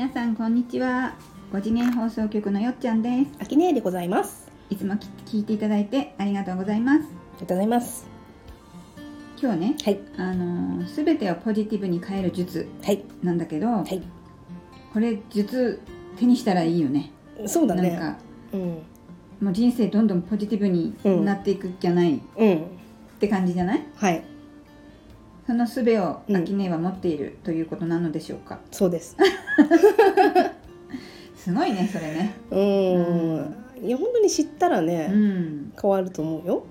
皆さんこんにちは5次元放送局のよっちゃんですあきねえでございます。いつもき聞いていただいてありがとうございますありがとうございます。今日ねはい。あのすべてをポジティブに変える術はい。なんだけど、はい。これ術手にしたらいいよねそうだね。なんかうん。もう人生どんどんポジティブになっていくじゃない、っうん。て感じじゃない？はい。その術をうんアキネは持っているということなのでしょうか、そうです。すごいねそれねうーん。いや本当に知ったらうね、ん変わると思うよ。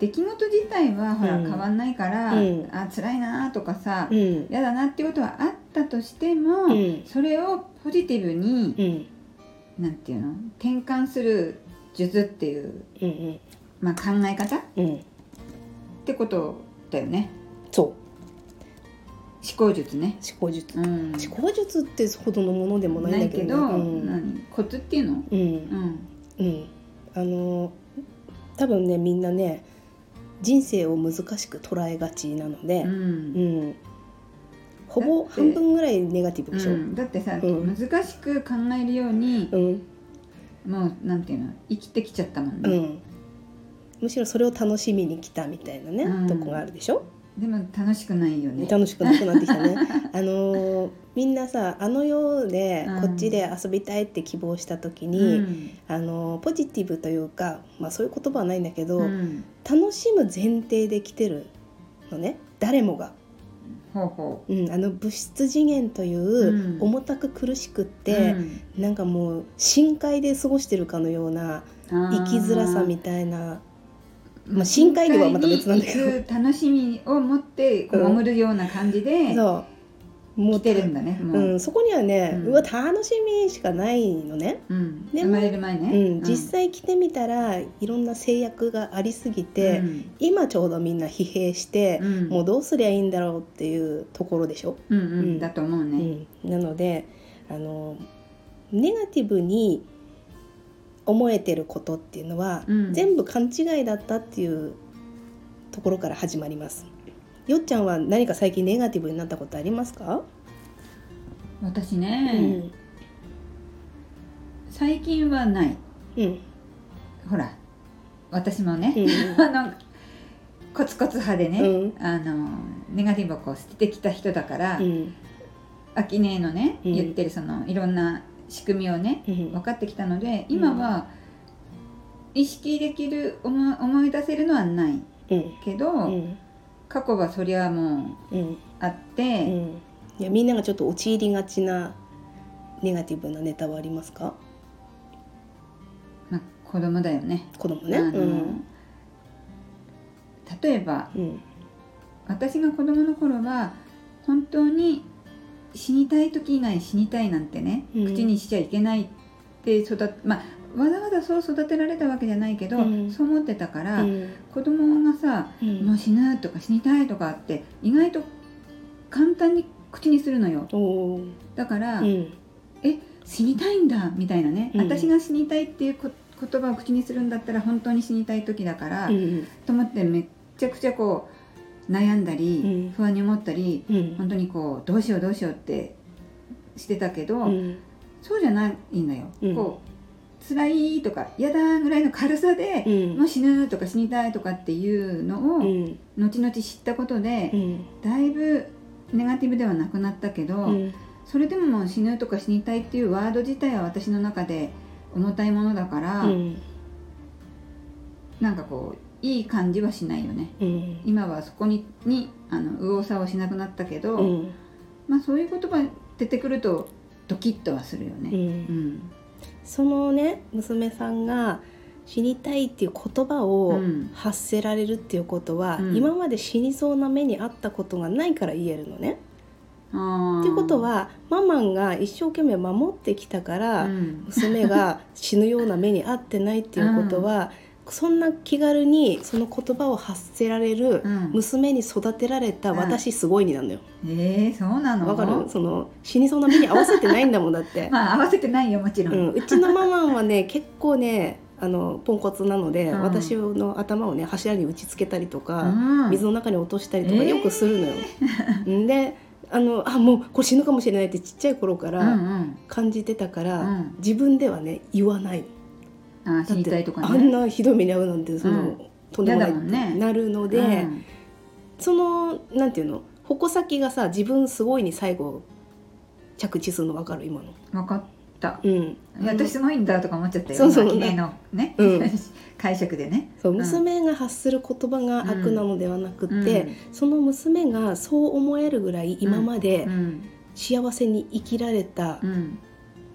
出来事自体はほらうん変わんないから、うんあ辛いなとかさ、うん。嫌だなってことはあったとしても、うんそれをポジティブに、うん。なんていうの？転換する術っていう、うん。まあ、考え方？っうん。うん。てことだよねそう。思考術ね、思考術。うん、思考術ってほどのものでもないんだけど、ないけど、うん。何？コツっていうの、うん。うんうん。あの多分ねみんなね人生を難しく捉えがちなのでう、んうん。ほぼ半分ぐらいネガティブでしょ？うんだってさ、うん難しく考えるように、うん。もうなんていうの？生きてきちゃったもんね、うん、むしろそれを楽しみに来たみたいなね、うんとこがあるでしょ？でも楽しくないよね。楽しくなくなってきたね。あのーみんなさあの世でうん。こっちで遊びたいって希望した時うに、ん。あのーポジティブというか、まあ、そういう言葉はないんだけど、うん。楽しむ前提で来てるのね。誰もが、ほうほう。ん、あの物質次元といううん。重たく苦しくっうて、うん。なんかもう深海で過ごしてるかのような生きづらさみたいなまあ深海魚はまた別なんだけど。楽しみを持って潜るような感じでそう。もう来てるんだねもう、うん、そこにはね、ううんわ楽しみしかないのね、うん。でも生まれる前うね、ん。実際来てみたらいろんな制約がありすぎて、うん。今ちょうどみんな疲弊して、うん。もうどうすりゃいいんだろうっていうところでしょ、うんうん。うん。だと思ううね、ん、なのであのネガティブに思えてることっていうのは、うん。全部勘違いだったっていうところから始まります。よっちゃんは何か最近ネガティブになったことありますか、私うね、ん。最近はない。うん。ほら私もね、うん。あのコツコツ派でね、うん。あのネガティブをこう捨ててきた人だから、うん。アキネのね、うん。言ってるそのいろんな仕組みをねうん分かってきたので今は意識できる思い思い出せるのはないうんけど、うん過去はそりゃもううんあって、うんいやみんながちょっと陥りがちなネガティブなネタはありますか？まあ、子供だよね。子供ね。うん。例えばうん。私が子供の頃は本当に死にたい時以外死にたいなんてね、うん。口にしちゃいけないって育っまあわざわざそう育てられたわけじゃないけど、うん。そう思ってたから、うん。子供がさうん。もう死ぬとか死にたいとかって意外と簡単に口にするのよ。だから、うん。え死にたいんだみたいなね、うん。私が死にたいっていうこ言葉を口にするんだったら本当に死にたい時だから、うん。と思ってめっちゃくちゃこう悩んだり、うん。不安に思ったりうん。本当にこうどうしようどうしようってしてたけど、うん。そうじゃないんだよ、うん。こう辛いとか嫌だぐらいの軽さで、うん。もう死ぬとか死にたいとかっていうのを、うん。後々知ったことでう、ん。だいぶネガティブではなくなったけど、うん。それでももう死ぬとか死にたいっていうワード自体は私の中で重たいものだから、うん。なんかこういい感じはしないよね。うん。今はそこににあの右往左往しなくなったけど、うん。まあそういう言葉出てくるとドキッとはするようね。うん。ん。そのね娘さんが死にたいっていう言葉をうん。発せられるっていうことは、うん。今まで死にそうな目にあったことがないから言えるのね。っていうことはママンが一生懸命守ってきたから、うん。娘が死ぬような目に遭ってないっていうことは、そんな気軽にその言葉を発せられるうん。娘に育てられた私すごいになんだよ。えー、そうなの？わかる？その死にそうな目に合わせてないんだもんだって。まあ合わせてないよもちろん。うん、うちのママンはね 結構ねあのポンコツなので、うん。私の頭をね柱に打ちつけたりとか、うん。水の中に落としたりとかえー。よくするのよ。んであのあもうこれ死ぬかもしれないってちっちゃい頃からん。感じてたから、うん。自分ではね言わないあ死にたいとかね。あんなひどい目に遭うなんてその、うん。とんでもないね。なるので、うん。そのなんていうの矛先がさ自分すごいに最後着地するの分かる？今の。分かった。うん、私すごいんだとか思っちゃったよ。そうそう。今記念のね、うん。解釈でね。そううん。娘が発する言葉が悪なのではなくって、うん。その娘がそう思えるぐらい今までうん。幸せに生きられたう、ん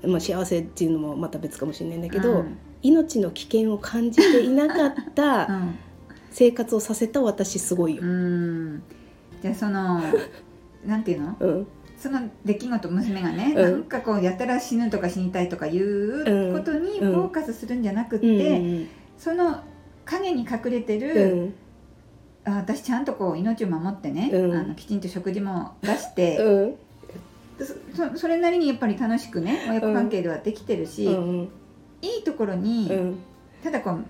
まあ、幸せっていうのもまた別かもしれないんだけど、うん。命の危険を感じていなかっ うたん。生活をさせた私すごいよ。うん。じゃあその なんていうの？うん。その出来事娘がね、うん。なんかこうやたら死ぬとか死にたいとかいうことにうん。フォーカスするんじゃなくって、うんその影に隠れてうる、ん。あ私ちゃんとこう命を守ってね、うん。あのきちんと食事も出して、うんそそそれなりにやっぱり楽しくね親子関係ではできてるし、うん。いいところに、うん。ただこう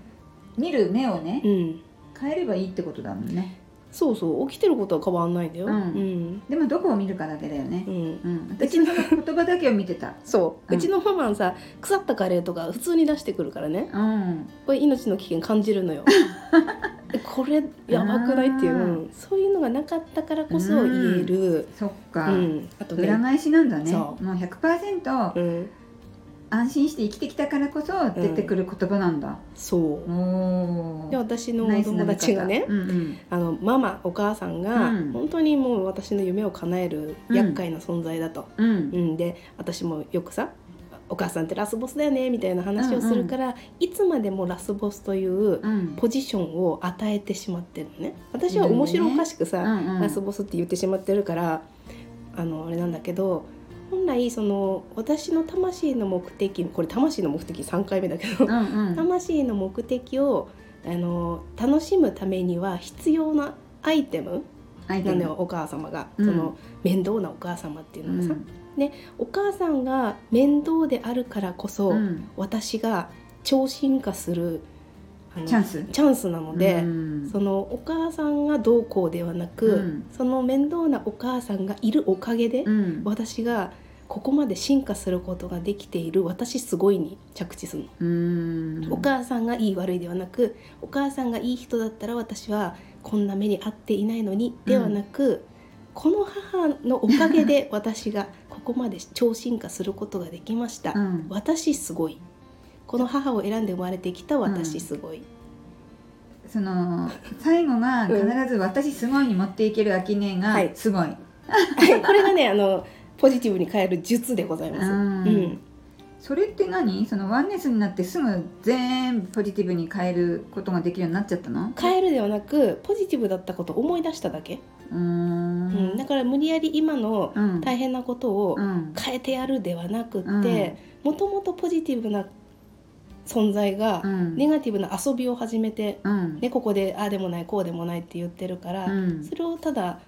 見る目をねうん。変えればいいってことだもんね。そうそう。起きてることは変わんないんだよ。うん。うん。でもどこを見るかだけだよね。う、ん。うん、私の言葉だけを見てた。そう、ううんちのママさ腐ったカレーとか普通に出してくるからね。うん。これ命の危険感じるのよ。え これやばくない？っていう、そういうのがなかったからこそ言える、そっうか、ん。あとね裏返しなんだね。そもう100%うん、安心して生きてきたからこそ出てくる言葉なんだ、そう。おで私の友達がねうんうん。あのママお母さんがうん。本当にもう私の夢を叶える厄介な存在だと、うん。うん、で私もよくさ「お母さんってラスボスだよね」みたいな話をするから、いつまでもラスボスといううん。ポジションを与えてしまってるのね。私は面白おかしくさ、うんうん。ラスボスって言ってしまってるからあのあれなんだけど本来その私の魂の目的これ魂の目的3回目だけど、うんうん。魂の目的をあの楽しむためには必要なアイテムなのよお母様が、うん。その面倒なお母様っていううのがさ、んお母さんが面倒であるからこそ、うん。私が超進化するチャンス。チャンスなので、うん。そのお母さんがどうこうではなく、うん。その面倒なお母さんがいるおかげで、うん。私がここまで進化することができている私すごいに着地するの、うん。お母さんがいい悪いではなくお母さんがいい人だったら私はこんな目に遭っていないのにではなく、この母のおかげで 私がここまで超進化することができました、うん。私すごい。この母を選んで生まれてきた私すごい、その最後が必ず「私すごい」に持っていける秋音がはい。すごい、はい。これがねあのポジティブに変える術でございます。うん。うん。それって何？そのワンネスになってすぐ全部ポジティブに変えることができるようになっちゃったの？変えるではなくポジティブだったことを思い出しただけ、うん。ん。だから無理やり今のうん。大変なことをうん。変えてやるではなくってもともとポジティブな存在がうん。ネガティブな遊びを始めて、うん。ね、ここでああでもないこうでもないって言ってるから、うん。それをただ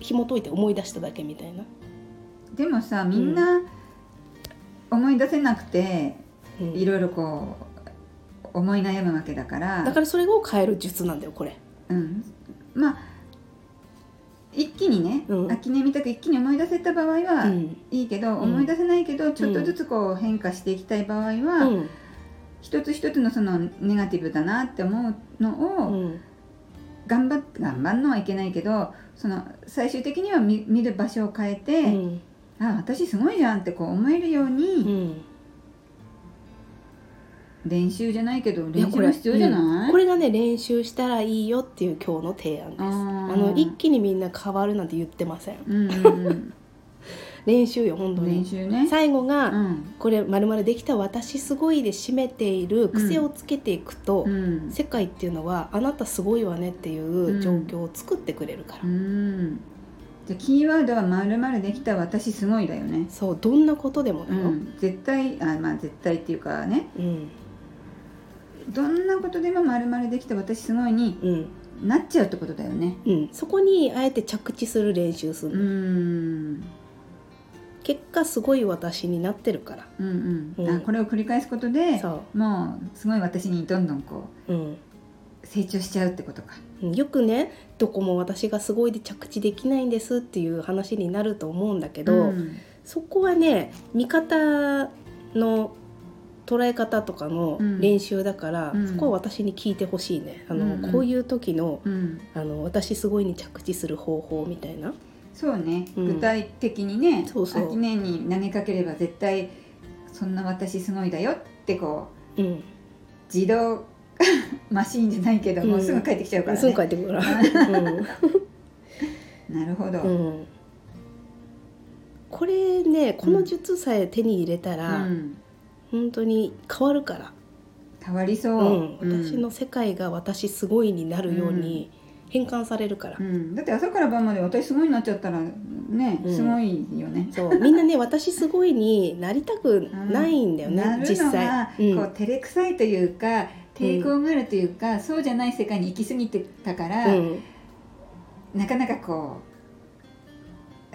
紐解いて思い出しただけみたいな。でもさみんな思い出せなくてうん。いろいろこう思い悩むわけだから。だからそれを変える術なんだよこれ。うん、まあ一気にね、うん。秋音みたく一気に思い出せた場合はうん。いいけど、ん。思い出せないけどちょっとずつこう変化していきたい場合は、うん。一つ一つのそのネガティブだなって思うのをうん。頑張って頑張るのはいけないけどその最終的には見見る場所を変えて、うん。あ私すごいじゃんってこう思えるよううに、ん練練習じゃないけど練習が必要じゃない、うん。これがね練習したらいいよっていう今日の提案です。あの一気にみんな変わるなんて言ってません。うんうん 練習よ本うん、当に。練習ね、最後が、うん。これまるまるできた私すごいで締めている癖をつけていくと、うん。世界っていうのはあなたすごいわねっていう状況を作ってくれるから、うん。じゃあキーワードはまるまるできた私すごいだよね。そうどんなことでもだよ、うん、絶対あまあ絶対っていうかね。うんどんなことでもまるまるできた私すごいにうん。なっちゃうってことだよね。うん。そこにあえて着地する練習すうるの、ん。結果すごい私になってるから。うんうん、うん。あこれを繰り返すことでそもうすごい私にどんどんこう、うん、う成長しちゃうってことか。うん。よくねどこも私がすごいで着地できないんですっていう話になると思うんだけど、うん。そこはね見方の捉え方とかのうん。練習だから、うん。そこは私に聞いてほしいね。あの、うん。うんこういう時のうん。あの私すごいに着地する方法みたいな。そうね、うん。具体的にねそうそう。秋音に投げかければ絶対そんな私すごいだよってこううん。自動 マシーンじゃないけど、うん。もうすぐ帰ってきちゃうからね。すぐ帰ってくる。なるほど、これねこの術さえ手に入れたら、うん本当に変わるから、変わりそう、うん。うん。私の世界が私すごいになるように変換されるから。う、ん。だって朝から晩まで私すごいになっちゃったらねうん。すごいよね、そう。みんなね私すごいになりたくないんだよね、実際。うん。こう照れくさいというか抵抗があるというか、そうじゃない世界に行き過ぎてたから、うん。なかなかこう「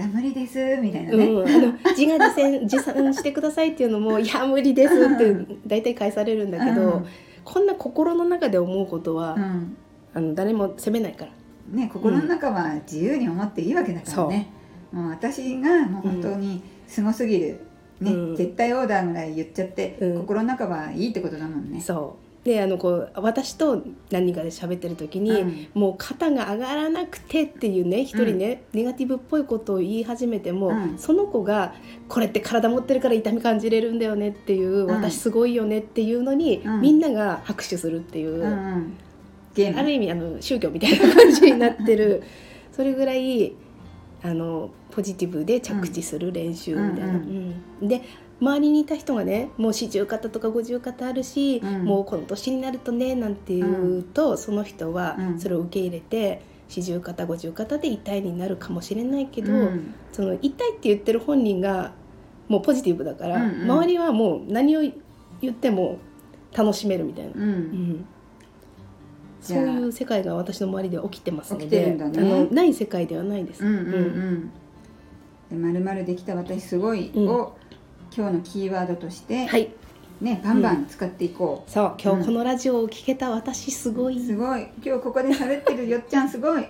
あ無理です」みたいなね、うん、あの自画自賛 自賛してくださいっていうのも「いや無理です」って大体返されるんだけど、うん。こんな心の中で思うことは、うん。あの誰も責めないから。ね、心の中は自由に思っていいわけだからね、もう私がもう本当にすごすぎる、ねうん。絶対オーダーぐらい言っちゃって、うん。心の中はいいってことだもんね。そうであのこう私と何人かで喋ってる時に、うん。もう肩が上がらなくてっていうね一人ね、ネガティブっぽいことを言い始めても、うん。その子がこれって体持ってるから痛み感じれるんだよねっていう、ん。私すごいよねっていうのに、うん。みんなが拍手するっていう、うんうん。ある意味あの宗教みたいな感じになってる。それぐらいあのポジティブで着地する練習みたいな。うん。うん。で周りにいた人がねもう四十肩とか五十肩あるし、うん。もうこの年になるとねなんて言うと、その人はうん。それを受け入れて四十肩五十肩で痛いになるかもしれないけど、うん。その痛いって言ってる本人がもうポジティブだから、うんうん。周りはもう何を言っても楽しめるみたいな。うん。うん。そういう世界が私の周りでは起きてますのでね。あのない世界ではないです。うんうんうん。でまるまるできた私すごいうん。を、今日のキーワードとして、はい。ねバンバン使っていこう、そう今日このラジオを聞けた私すごい、すごい。今日ここで喋ってるよっちゃんすごい。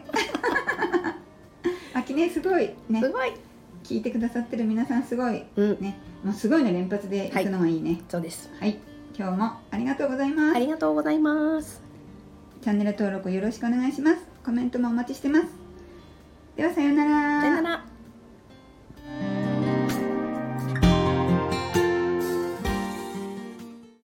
あきねすごい。ね。すごい、聞いてくださってる皆さんすごい。うん、ね。もうすごいの連発でい。くのがいいね。そうです。はい、今日もありがとうございます。ありがとうございます。チャンネル登録よろしくお願いします。コメントもお待ちしてます。ではさようなら。さよなら